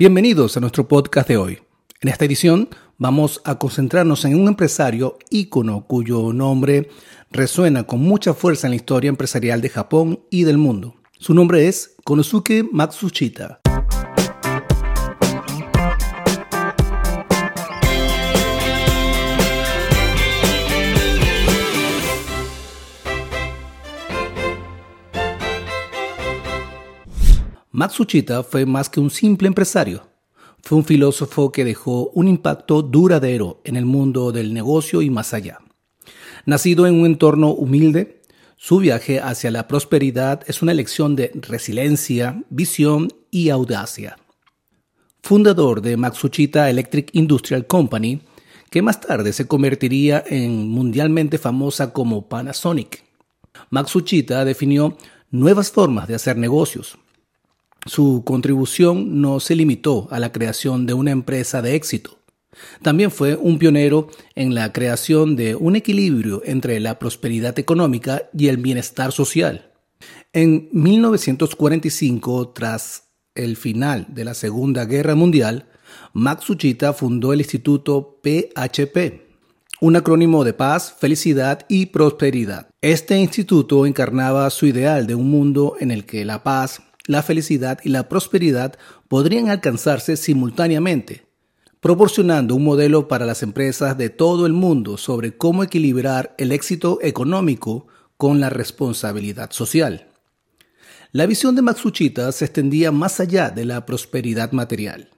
Bienvenidos a nuestro podcast de hoy. En esta edición vamos a concentrarnos en un empresario ícono cuyo nombre resuena con mucha fuerza en la historia empresarial de Japón y del mundo. Su nombre es Konosuke Matsushita. Matsushita fue más que un simple empresario. Fue un filósofo que dejó un impacto duradero en el mundo del negocio y más allá. Nacido en un entorno humilde, su viaje hacia la prosperidad es una elección de resiliencia, visión y audacia. Fundador de Matsushita Electric Industrial Company, que más tarde se convertiría en mundialmente famosa como Panasonic. Matsushita definió nuevas formas de hacer negocios, su contribución no se limitó a la creación de una empresa de éxito. También fue un pionero en la creación de un equilibrio entre la prosperidad económica y el bienestar social. En 1945, tras el final de la Segunda Guerra Mundial, Matsushita fundó el Instituto PHP, un acrónimo de paz, felicidad y prosperidad. Este instituto encarnaba su ideal de un mundo en el que la paz, la felicidad y la prosperidad podrían alcanzarse simultáneamente, proporcionando un modelo para las empresas de todo el mundo sobre cómo equilibrar el éxito económico con la responsabilidad social. La visión de Matsushita se extendía más allá de la prosperidad material.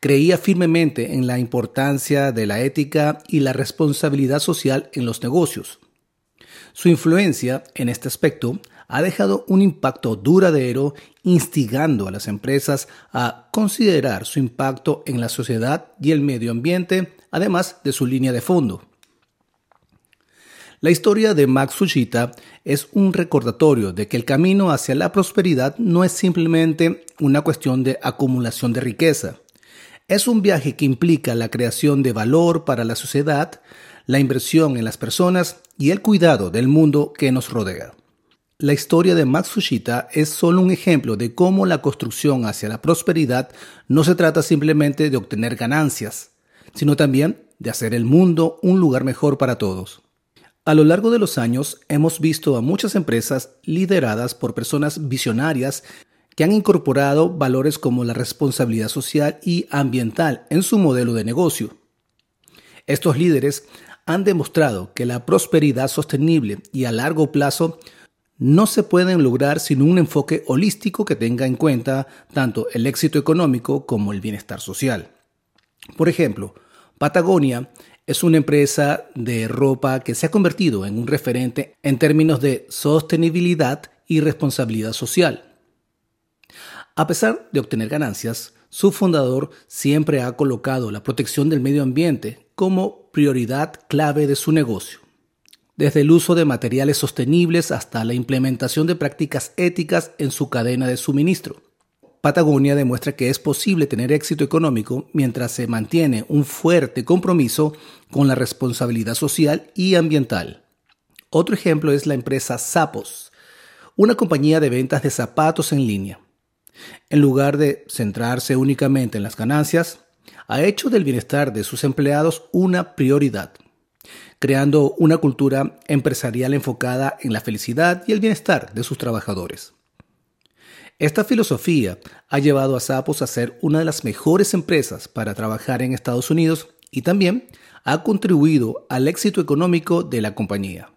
Creía firmemente en la importancia de la ética y la responsabilidad social en los negocios. Su influencia en este aspecto ha dejado un impacto duradero instigando a las empresas a considerar su impacto en la sociedad y el medio ambiente, además de su línea de fondo. La historia de Matsushita es un recordatorio de que el camino hacia la prosperidad no es simplemente una cuestión de acumulación de riqueza. Es un viaje que implica la creación de valor para la sociedad, la inversión en las personas y el cuidado del mundo que nos rodea. La historia de Matsushita es solo un ejemplo de cómo la construcción hacia la prosperidad no se trata simplemente de obtener ganancias, sino también de hacer el mundo un lugar mejor para todos. A lo largo de los años hemos visto a muchas empresas lideradas por personas visionarias que han incorporado valores como la responsabilidad social y ambiental en su modelo de negocio. Estos líderes han demostrado que la prosperidad sostenible y a largo plazo no se pueden lograr sin un enfoque holístico que tenga en cuenta tanto el éxito económico como el bienestar social. Por ejemplo, Patagonia es una empresa de ropa que se ha convertido en un referente en términos de sostenibilidad y responsabilidad social. A pesar de obtener ganancias, su fundador siempre ha colocado la protección del medio ambiente como prioridad clave de su negocio desde el uso de materiales sostenibles hasta la implementación de prácticas éticas en su cadena de suministro. Patagonia demuestra que es posible tener éxito económico mientras se mantiene un fuerte compromiso con la responsabilidad social y ambiental. Otro ejemplo es la empresa Sapos, una compañía de ventas de zapatos en línea. En lugar de centrarse únicamente en las ganancias, ha hecho del bienestar de sus empleados una prioridad creando una cultura empresarial enfocada en la felicidad y el bienestar de sus trabajadores. Esta filosofía ha llevado a Sapos a ser una de las mejores empresas para trabajar en Estados Unidos y también ha contribuido al éxito económico de la compañía.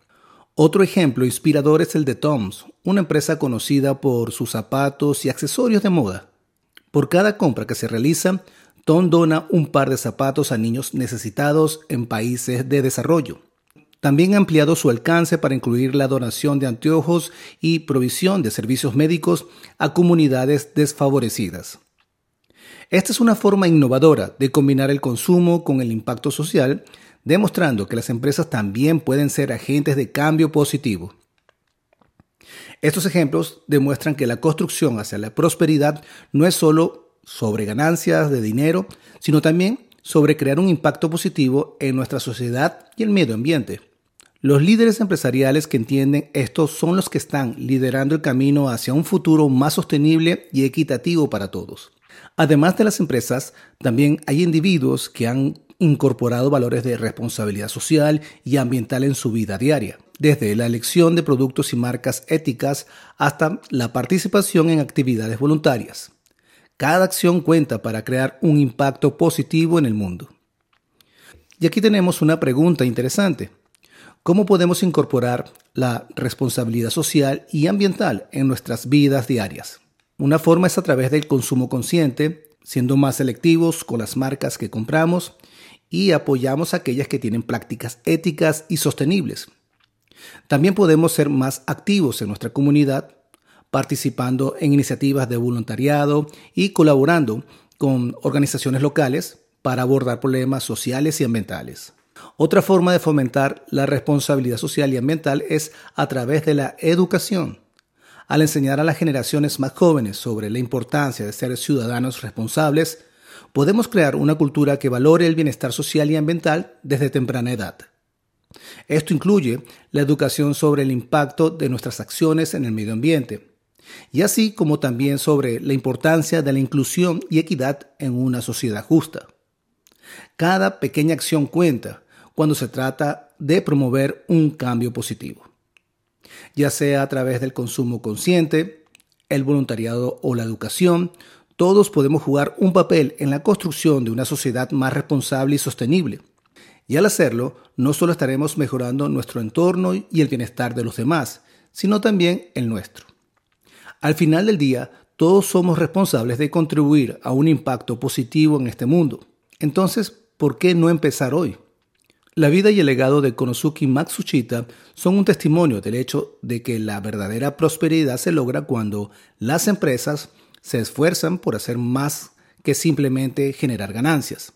Otro ejemplo inspirador es el de Toms, una empresa conocida por sus zapatos y accesorios de moda. Por cada compra que se realiza, Tom dona un par de zapatos a niños necesitados en países de desarrollo. También ha ampliado su alcance para incluir la donación de anteojos y provisión de servicios médicos a comunidades desfavorecidas. Esta es una forma innovadora de combinar el consumo con el impacto social, demostrando que las empresas también pueden ser agentes de cambio positivo. Estos ejemplos demuestran que la construcción hacia la prosperidad no es solo sobre ganancias de dinero, sino también sobre crear un impacto positivo en nuestra sociedad y el medio ambiente. Los líderes empresariales que entienden esto son los que están liderando el camino hacia un futuro más sostenible y equitativo para todos. Además de las empresas, también hay individuos que han incorporado valores de responsabilidad social y ambiental en su vida diaria, desde la elección de productos y marcas éticas hasta la participación en actividades voluntarias. Cada acción cuenta para crear un impacto positivo en el mundo. Y aquí tenemos una pregunta interesante. ¿Cómo podemos incorporar la responsabilidad social y ambiental en nuestras vidas diarias? Una forma es a través del consumo consciente, siendo más selectivos con las marcas que compramos y apoyamos aquellas que tienen prácticas éticas y sostenibles. También podemos ser más activos en nuestra comunidad, participando en iniciativas de voluntariado y colaborando con organizaciones locales para abordar problemas sociales y ambientales. Otra forma de fomentar la responsabilidad social y ambiental es a través de la educación. Al enseñar a las generaciones más jóvenes sobre la importancia de ser ciudadanos responsables, podemos crear una cultura que valore el bienestar social y ambiental desde temprana edad. Esto incluye la educación sobre el impacto de nuestras acciones en el medio ambiente, y así como también sobre la importancia de la inclusión y equidad en una sociedad justa. Cada pequeña acción cuenta cuando se trata de promover un cambio positivo, ya sea a través del consumo consciente, el voluntariado o la educación, todos podemos jugar un papel en la construcción de una sociedad más responsable y sostenible. Y al hacerlo, no solo estaremos mejorando nuestro entorno y el bienestar de los demás, sino también el nuestro. Al final del día, todos somos responsables de contribuir a un impacto positivo en este mundo. Entonces, ¿por qué no empezar hoy? La vida y el legado de Konosuke Matsushita son un testimonio del hecho de que la verdadera prosperidad se logra cuando las empresas se esfuerzan por hacer más que simplemente generar ganancias.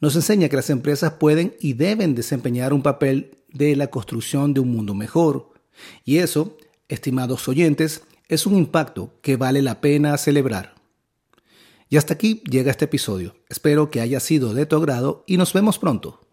Nos enseña que las empresas pueden y deben desempeñar un papel de la construcción de un mundo mejor. Y eso, estimados oyentes, es un impacto que vale la pena celebrar. Y hasta aquí llega este episodio. Espero que haya sido de tu agrado y nos vemos pronto.